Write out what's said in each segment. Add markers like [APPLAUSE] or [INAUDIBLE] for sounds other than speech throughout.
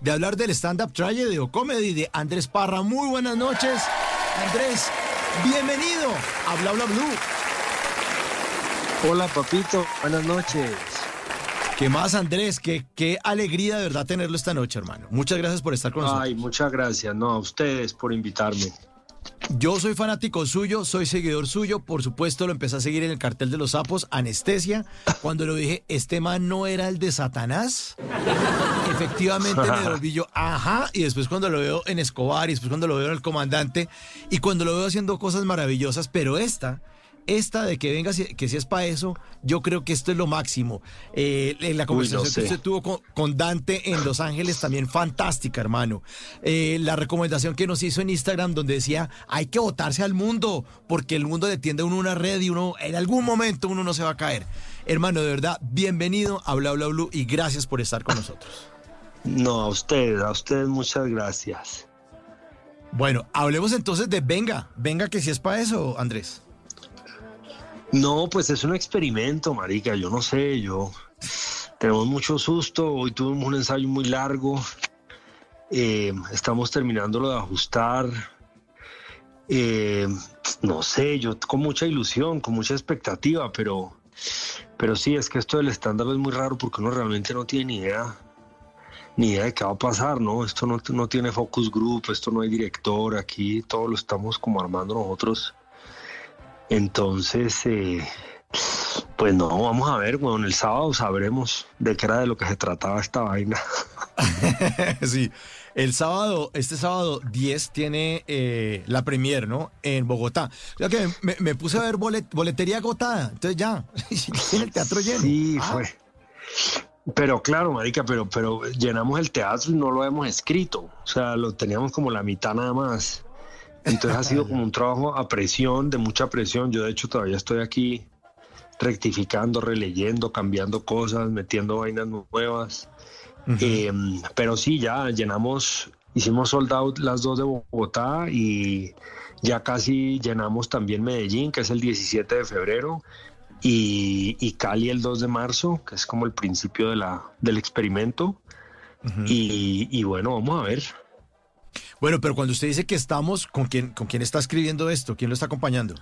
de hablar del stand-up tragedy o comedy de Andrés Parra. Muy buenas noches, Andrés. Bienvenido a Bla Bla Blue. Hola, papito. Buenas noches. ¿Qué más, Andrés? Qué, qué alegría de verdad tenerlo esta noche, hermano. Muchas gracias por estar con nosotros. Ay, muchas gracias. No, a ustedes por invitarme. Yo soy fanático suyo, soy seguidor suyo, por supuesto lo empecé a seguir en el cartel de los sapos, Anestesia, cuando lo dije, este man no era el de Satanás, efectivamente me volví yo, ajá, y después cuando lo veo en Escobar, y después cuando lo veo en El Comandante, y cuando lo veo haciendo cosas maravillosas, pero esta esta de que venga, que si es para eso, yo creo que esto es lo máximo. Eh, la conversación que usted tuvo con, Dante en Los Ángeles también fantástica, hermano. Eh, la recomendación que nos hizo en Instagram donde decía, hay que votarse al mundo, porque el mundo le tiende a uno una red y uno, en algún momento uno no se va a caer. Hermano, de verdad, bienvenido a Bla Bla Blue y gracias por estar con nosotros. No, a ustedes, a ustedes muchas gracias. Bueno, hablemos entonces de Venga, Venga que si es para eso, Andrés. No, pues es un experimento, marica. Yo no sé, yo tenemos mucho susto. Hoy tuvimos un ensayo muy largo. Eh, estamos terminándolo de ajustar. Eh, no sé, yo con mucha ilusión, con mucha expectativa, pero, pero sí, es que esto del estándar es muy raro porque uno realmente no tiene ni idea, ni idea de qué va a pasar, ¿no? Esto no, no tiene focus group, esto no hay director, aquí todo lo estamos como armando nosotros entonces, eh, pues no, vamos a ver, bueno, el sábado sabremos de qué era de lo que se trataba esta vaina. [LAUGHS] sí, el sábado, este sábado 10 tiene eh, la premier, ¿no? En Bogotá. O que me, puse a ver boletería agotada, entonces ya, [LAUGHS] tiene el teatro lleno. Sí, ah. fue. Pero claro, marica, pero, pero llenamos el teatro y no lo hemos escrito. O sea, lo teníamos como la mitad nada más. Entonces ha sido [LAUGHS] como un trabajo a presión, de mucha presión. Yo de hecho todavía estoy aquí rectificando, releyendo, cambiando cosas, metiendo vainas nuevas. Eh, pero sí, ya llenamos, hicimos sold out las dos de Bogotá y ya casi llenamos también Medellín, que es el 17 de febrero, y, Cali el 2 de marzo, que es como el principio de la, del experimento. y, y bueno, vamos a ver. Bueno, pero cuando usted dice que estamos, ¿con quién, con quién está escribiendo esto? ¿Quién lo está acompañando?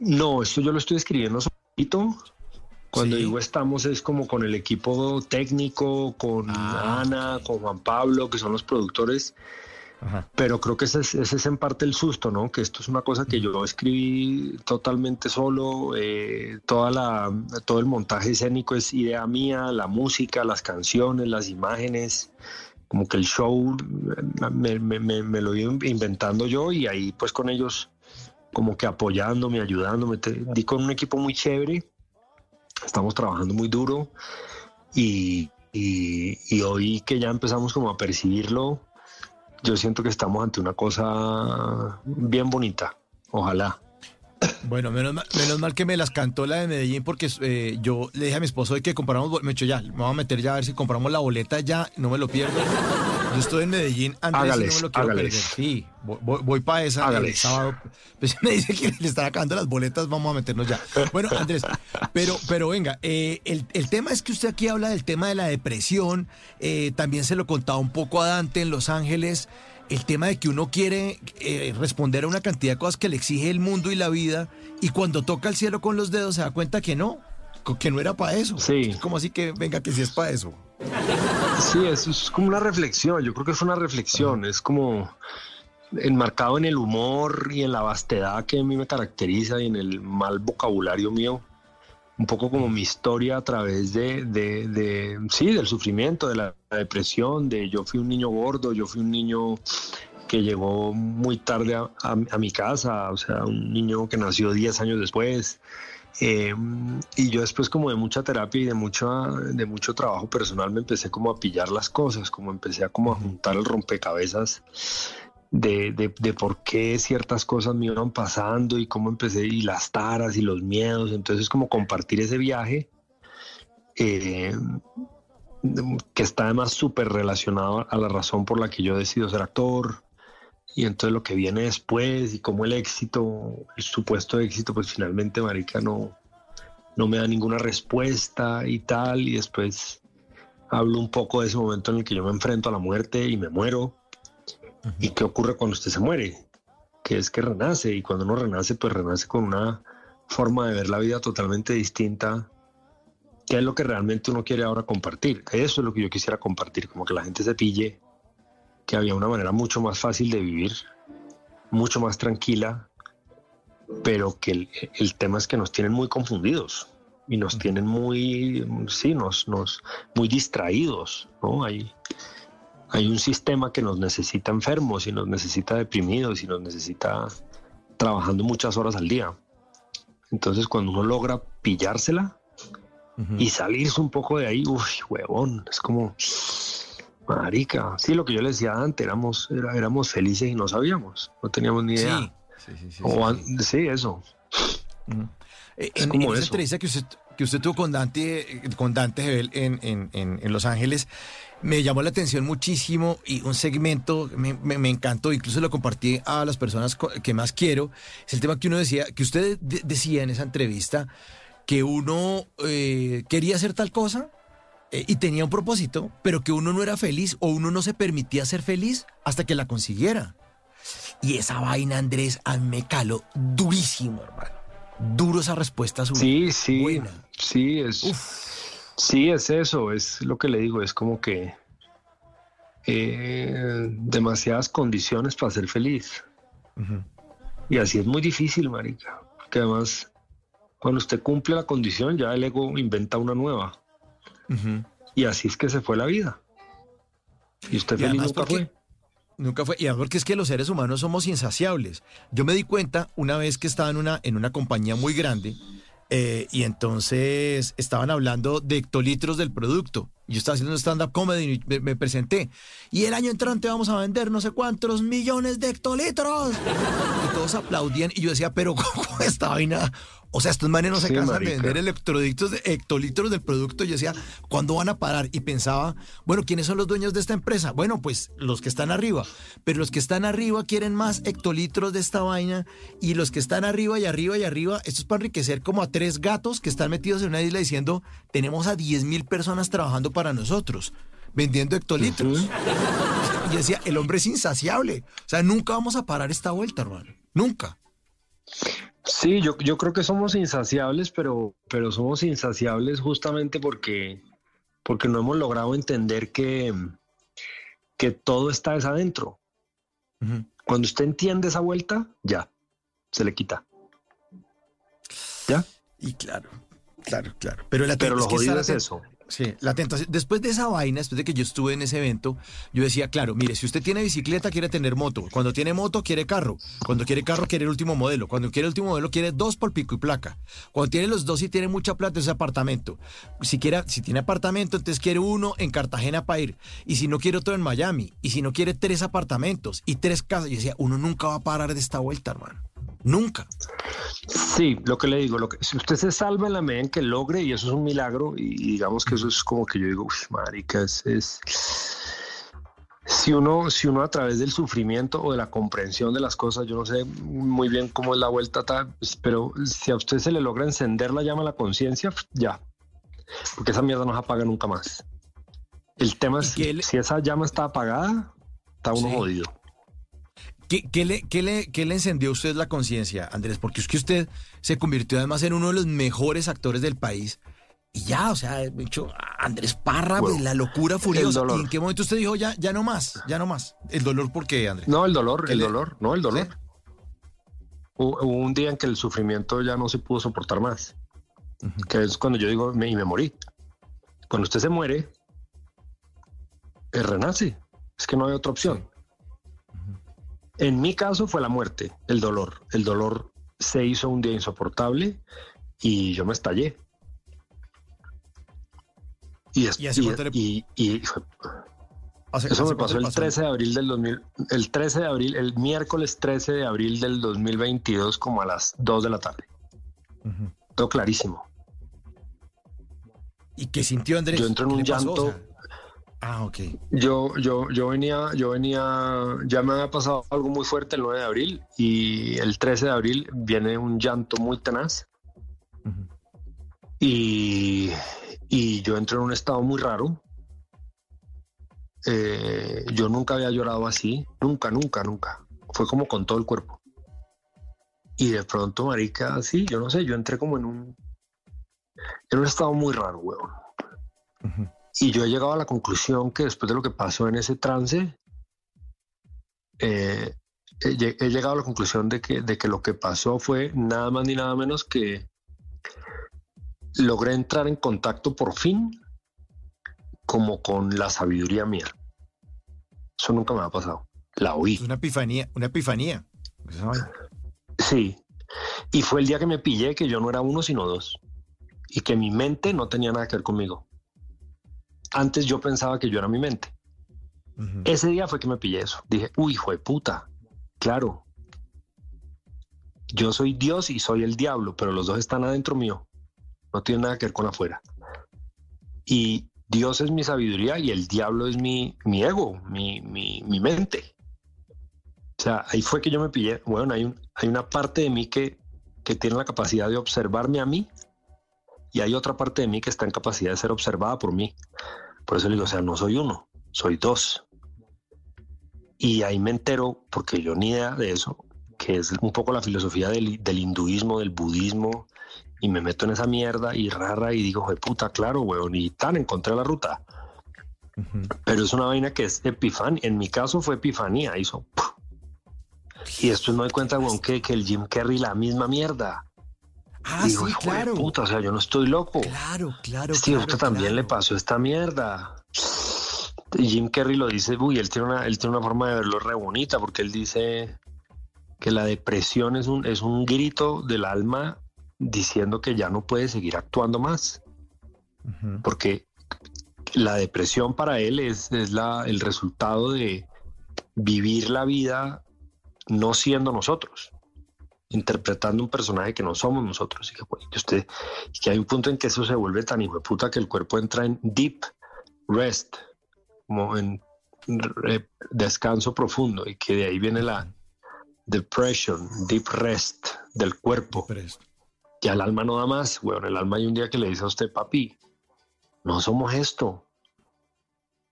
No, esto yo lo estoy escribiendo solito. Cuando digo estamos es como con el equipo técnico, con ah. Ana, con Juan Pablo, que son los productores. Pero creo que ese es, en parte el susto, ¿no? Que esto es una cosa que yo escribí totalmente solo. Eh, toda la, todo el montaje escénico es idea mía, la música, las canciones, las imágenes como que el show me, lo iba inventando yo y ahí pues con ellos como que apoyándome, ayudándome. di con un equipo muy chévere, estamos trabajando muy duro y, y, hoy que ya empezamos como a percibirlo, yo siento que estamos ante una cosa bien bonita, ojalá. Bueno, menos mal, menos mal, que me las cantó la de Medellín porque eh, yo le dije a mi esposo de que compramos, me hecho ya, me voy a meter ya a ver si compramos la boleta ya, no me lo pierdo. Yo estoy en Medellín, Andrés, no me lo quiero perder. Sí, voy, para esa el sábado. Pues [LAUGHS] me dice que le están acabando las boletas, vamos a meternos ya. Bueno, Andrés, pero, pero venga, eh, el, el, tema es que usted aquí habla del tema de la depresión, eh, también se lo contaba un poco a Dante en Los Ángeles el tema de que uno quiere eh, responder a una cantidad de cosas que le exige el mundo y la vida y cuando toca el cielo con los dedos se da cuenta que no, que no era para eso. Sí. como así que venga que sí es para eso. Sí, eso es como una reflexión, yo creo que es una reflexión, es como enmarcado en el humor y en la vastedad que a mí me caracteriza y en el mal vocabulario mío un poco como mi historia a través de, de, sí, del sufrimiento, de la depresión, de yo fui un niño gordo, yo fui un niño que llegó muy tarde a, mi casa, o sea, un niño que nació 10 años después. Eh, y yo después como de mucha terapia y de, mucha, de mucho trabajo personal me empecé como a pillar las cosas, como empecé a como a juntar el rompecabezas de, de, por qué ciertas cosas me iban pasando y cómo empecé, y las taras y los miedos. Entonces, como compartir ese viaje, eh, que está además súper relacionado a la razón por la que yo decido ser actor. Y entonces lo que viene después y cómo el éxito, el supuesto éxito, pues finalmente, Marica, no, no me da ninguna respuesta y tal. Y después hablo un poco de ese momento en el que yo me enfrento a la muerte y me muero. ¿Y qué ocurre cuando usted se muere? Que es que renace y cuando uno renace, pues renace con una forma de ver la vida totalmente distinta. ¿Qué es lo que realmente uno quiere ahora compartir? Eso es lo que yo quisiera compartir, como que la gente se pille que había una manera mucho más fácil de vivir, mucho más tranquila, pero que el, el tema es que nos tienen muy confundidos y nos tienen muy, sí, nos, nos, muy distraídos, ¿no? Hay, hay un sistema que nos necesita enfermos y nos necesita deprimidos y nos necesita trabajando muchas horas al día. Entonces, cuando uno logra pillársela y salirse un poco de ahí, uy, huevón, es como, marica, sí, lo que yo le decía antes, éramos, éramos felices y no sabíamos, no teníamos ni idea. Sí, sí, sí. sí, eso. Eh, en, esa entrevista que usted, que usted tuvo con Dante, con Dante en, en, en, Los Ángeles, me llamó la atención muchísimo y un segmento me, me, encantó, incluso lo compartí a las personas que más quiero. Es el tema que uno decía, que usted decía en esa entrevista, que uno eh, quería hacer tal cosa eh, y tenía un propósito, pero que uno no era feliz o uno no se permitía ser feliz hasta que la consiguiera. Y esa vaina, Andrés, a mí me caló durísimo, hermano duro esa respuesta Sí, sí, sí, es, sí, es eso, es lo que le digo, es como que eh, demasiadas condiciones para ser feliz. Y así es muy difícil, marica, que además cuando usted cumple la condición ya el ego inventa una nueva. Y así es que se fue la vida. Y usted feliz nunca fue. Nunca fue. Y porque es que los seres humanos somos insaciables. Yo me di cuenta una vez que estaba en una, en una compañía muy grande eh, y entonces estaban hablando de hectolitros del producto. Yo estaba haciendo stand-up comedy y me, presenté. Y el año entrante vamos a vender no sé cuántos millones de hectolitros. Y todos aplaudían. Y yo decía, pero [LAUGHS] ¿cómo esta vaina? O sea, estos manes no se cansan de vender electrolitos, de hectolitros del producto. Yo decía, ¿cuándo van a parar? Y pensaba, bueno, ¿quiénes son los dueños de esta empresa? Bueno, pues los que están arriba. Pero los que están arriba quieren más hectolitros de esta vaina. Y los que están arriba y arriba y arriba, esto es para enriquecer como a tres gatos que están metidos en una isla diciendo, tenemos a 10 mil personas trabajando para nosotros, vendiendo hectolitros. [LAUGHS] Y decía, el hombre es insaciable. O sea, nunca vamos a parar esta vuelta, hermano. Nunca. Sí, yo, yo creo que somos insaciables, pero, pero somos insaciables justamente porque, porque no hemos logrado entender que, que todo está adentro. Cuando usted entiende esa vuelta, ya, se le quita. ¿Ya? Y claro, claro, claro. Pero, la pero lo jodido es eso. Sí, la tentación. Después de esa vaina, después de que yo estuve en ese evento, yo decía, claro, mire, si usted tiene bicicleta, quiere tener moto. Cuando tiene moto, quiere carro. Cuando quiere carro, quiere el último modelo. Cuando quiere el último modelo, quiere dos por pico y placa. Cuando tiene los dos y tiene mucha plata, es apartamento. Si, quiere, si tiene apartamento, entonces quiere uno en Cartagena para ir. Y si no quiere otro en Miami. Y si no quiere tres apartamentos y tres casas. Yo decía, uno nunca va a parar de esta vuelta, hermano. Nunca. Sí, lo que le digo, lo que, si usted se salva en la medida en que logre, y eso es un milagro, y, digamos que eso es como que yo digo, uff, marica, es, si uno, si uno a través del sufrimiento o de la comprensión de las cosas, yo no sé muy bien cómo es la vuelta, pues, pero si a usted se le logra encender la llama a la conciencia, ya, porque esa mierda no se apaga nunca más. El tema es, si esa llama está apagada, está uno jodido. ¿Qué, le, le, le, encendió a usted la conciencia, Andrés? Porque es que usted se convirtió además en uno de los mejores actores del país. Y ya, o sea, dicho, Andrés Parra, la locura furiosa. ¿Y en qué momento usted dijo ya, ya no más, ya no más? ¿El dolor por qué, Andrés? No, el dolor, el dolor, no, el dolor. Hubo, un día en que el sufrimiento ya no se pudo soportar más. Que es cuando yo digo, me, y me morí. Cuando usted se muere, renace. Es que no hay otra opción. En mi caso fue la muerte, el dolor. El dolor se hizo un día insoportable y yo me estallé. Y, eso me pasó el 13 de abril del 2000, el 13 de abril, el miércoles 13 de abril del 2022 como a las 2 de la tarde. Todo clarísimo. ¿Y qué sintió Andrés? Yo entro en un llanto. Ah, ok. Yo, yo, yo venía, yo venía, ya me había pasado algo muy fuerte el 9 de abril y el 13 de abril viene un llanto muy tenaz. y, y yo entro en un estado muy raro eh, yo nunca había llorado así, nunca, nunca, nunca. Fue como con todo el cuerpo. Y de pronto, marica, sí, yo no sé, yo entré como en un, en un estado muy raro, weón. Y yo he llegado a la conclusión que después de lo que pasó en ese trance, eh, he, llegado a la conclusión de que, de que lo que pasó fue nada más ni nada menos que logré entrar en contacto por fin como con la sabiduría mía. Eso nunca me ha pasado. La oí. Una epifanía, una epifanía. Sí. Y fue el día que me pillé que yo no era uno sino dos. Y que mi mente no tenía nada que ver conmigo. Antes yo pensaba que yo era mi mente. Ese día fue que me pillé eso. Dije, uy, hijo de puta. Claro. Yo soy Dios y soy el diablo, pero los dos están adentro mío. No tiene nada que ver con afuera. Y Dios es mi sabiduría y el diablo es mi, mi ego, mi, mi, mi mente. O sea, ahí fue que yo me pillé. Bueno, hay, un, hay una parte de mí que, que tiene la capacidad de observarme a mí y hay otra parte de mí que está en capacidad de ser observada por mí. Por eso le digo, o sea, no soy uno, soy dos. Y ahí me entero, porque yo ni idea de eso, que es un poco la filosofía del, hinduismo, del budismo, y me meto en esa mierda y rara y digo, de puta, claro, weón, y tan encontré la ruta. Pero es una vaina que es epifanía. En mi caso fue epifanía, hizo. Y después me doy cuenta, weón, que, que el Jim Carrey la misma mierda. Ah, sí, claro. Puta, o sea, yo no estoy loco. Claro, claro. Sí, usted también le pasó esta mierda. Y Jim Carrey lo dice, uy, él tiene una, él tiene una forma de verlo re bonita, porque él dice que la depresión es un, es un grito del alma diciendo que ya no puede seguir actuando más. Porque la depresión para él es, es la, el resultado de vivir la vida no siendo nosotros interpretando un personaje que no somos nosotros y que, usted que hay un punto en que eso se vuelve tan hijo de puta que el cuerpo entra en deep rest como en descanso profundo y que de ahí viene la depression deep rest del cuerpo. Y al alma no da más. Bueno el alma hay un día que le dice a usted papi no somos esto.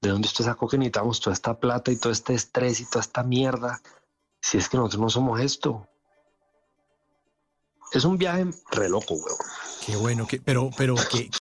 ¿De dónde usted sacó que necesitamos toda esta plata y todo este estrés y toda esta mierda? Si es que nosotros no somos esto es un viaje re loco, weón. Qué bueno, que, pero, pero que,